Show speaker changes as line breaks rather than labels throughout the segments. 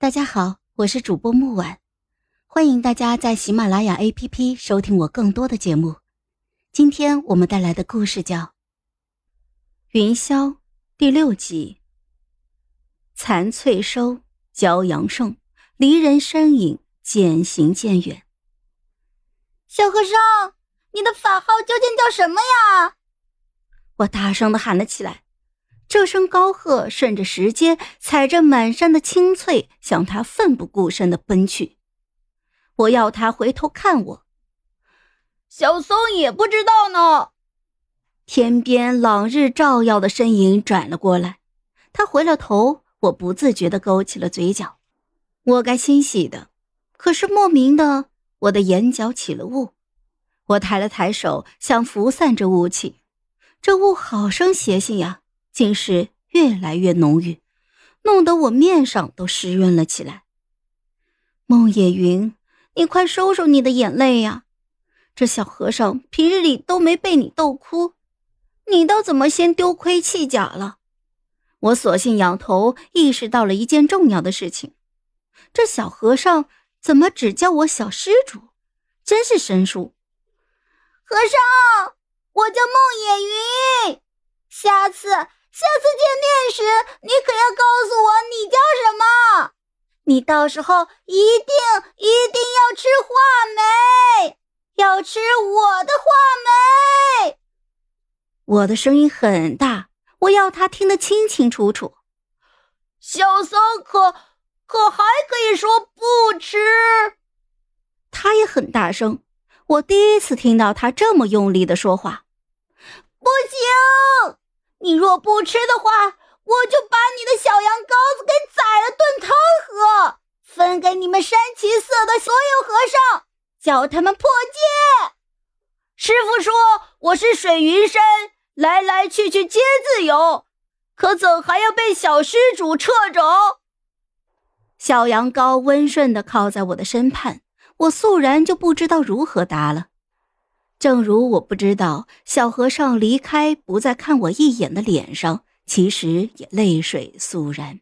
大家好，我是主播木婉，欢迎大家在喜马拉雅 APP 收听我更多的节目。今天我们带来的故事叫《云霄》第六集。残翠收，骄阳盛，离人身影渐行渐远。
小和尚，你的法号究竟叫什么呀？
我大声的喊了起来。这声高喝顺着石阶，踩着满山的青翠，向他奋不顾身的奔去。我要他回头看我。
小松也不知道呢。
天边朗日照耀的身影转了过来，他回了头，我不自觉的勾起了嘴角。我该欣喜的，可是莫名的，我的眼角起了雾。我抬了抬手，想拂散这雾气，这雾好生邪性呀。竟是越来越浓郁，弄得我面上都湿润了起来。孟野云，你快收收你的眼泪呀！这小和尚平日里都没被你逗哭，你倒怎么先丢盔弃甲了？我索性仰头，意识到了一件重要的事情：这小和尚怎么只叫我小施主？真是生疏。
和尚，我叫孟野云，下次。下次见面时，你可要告诉我你叫什么。你到时候一定一定要吃话梅，要吃我的话梅。
我的声音很大，我要他听得清清楚楚。
小僧可可还可以说不吃。
他也很大声，我第一次听到他这么用力的说话。
不行。你若不吃的话，我就把你的小羊羔子给宰了炖汤喝，分给你们山崎寺的所有和尚，叫他们破戒。师傅说我是水云山，来来去去皆自由，可怎还要被小施主掣肘？
小羊羔温顺的靠在我的身畔，我肃然就不知道如何答了。正如我不知道小和尚离开不再看我一眼的脸上，其实也泪水肃然。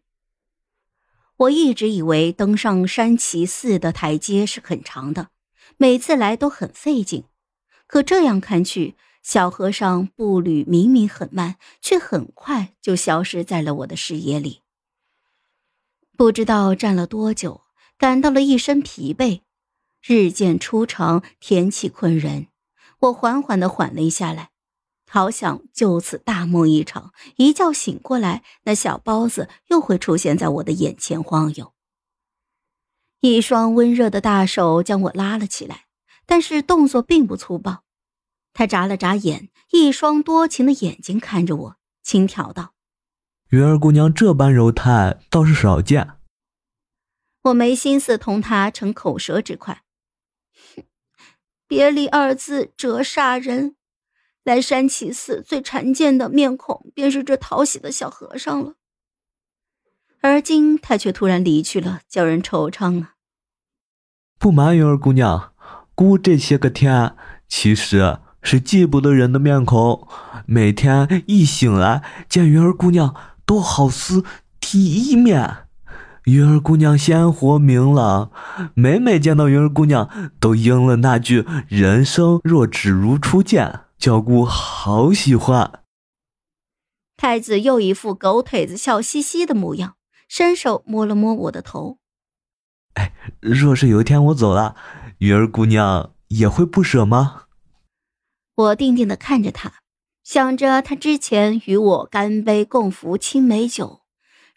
我一直以为登上山崎寺的台阶是很长的，每次来都很费劲。可这样看去，小和尚步履明明很慢，却很快就消失在了我的视野里。不知道站了多久，感到了一身疲惫。日渐初长，天气困人。我缓缓的缓了下来，好想就此大梦一场。一觉醒过来，那小包子又会出现在我的眼前晃悠。一双温热的大手将我拉了起来，但是动作并不粗暴。他眨了眨眼，一双多情的眼睛看着我，轻佻道：“
云儿姑娘这般柔态倒是少见。”
我没心思同他逞口舌之快。别离二字折煞人，来山崎寺最常见的面孔便是这讨喜的小和尚了。而今他却突然离去了，叫人惆怅啊！
不瞒云儿姑娘，姑这些个天其实是记不得人的面孔，每天一醒来见云儿姑娘，都好似第一面。云儿姑娘鲜活明朗，每每见到云儿姑娘，都应了那句“人生若只如初见”，叫姑好喜欢。
太子又一副狗腿子笑嘻嘻的模样，伸手摸了摸我的头。
哎，若是有一天我走了，云儿姑娘也会不舍吗？
我定定的看着他，想着他之前与我干杯共扶青梅酒。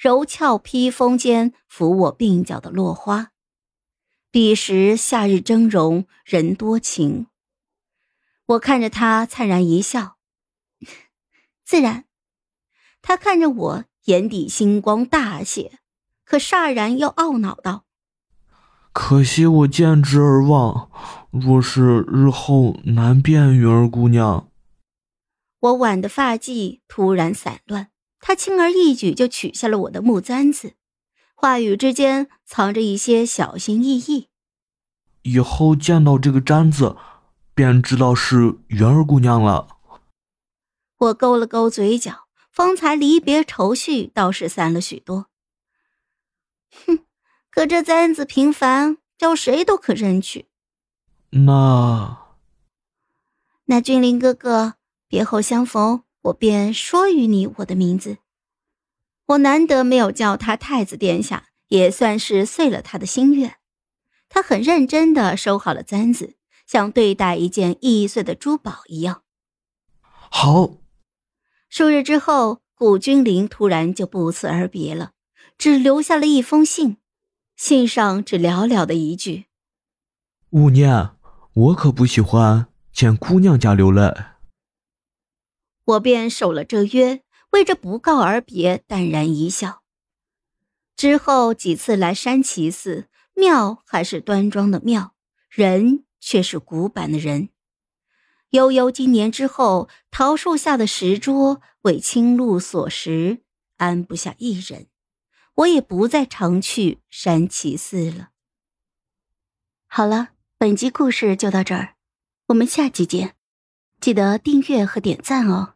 柔俏披风间抚我鬓角的落花，彼时夏日峥嵘人多情。我看着他灿然一笑，自然。他看着我，眼底星光大泄，可霎然又懊恼道：“
可惜我见之而忘，若是日后难辨云儿姑娘。”
我挽的发髻突然散乱。他轻而易举就取下了我的木簪子，话语之间藏着一些小心翼翼。
以后见到这个簪子，便知道是云儿姑娘了。
我勾了勾嘴角，方才离别愁绪倒是散了许多。哼，可这簪子平凡，叫谁都可认去。
那
那君临哥哥，别后相逢，我便说与你我的名字。我难得没有叫他太子殿下，也算是遂了他的心愿。他很认真的收好了簪子，像对待一件易碎的珠宝一样。
好。
数日之后，古君临突然就不辞而别了，只留下了一封信，信上只寥寥的一句：“
五年，我可不喜欢见姑娘家流泪。”
我便守了这约，为这不告而别淡然一笑。之后几次来山崎寺，庙还是端庄的庙，人却是古板的人。悠悠今年之后，桃树下的石桌为青露所食，安不下一人。我也不再常去山崎寺了。好了，本集故事就到这儿，我们下集见，记得订阅和点赞哦。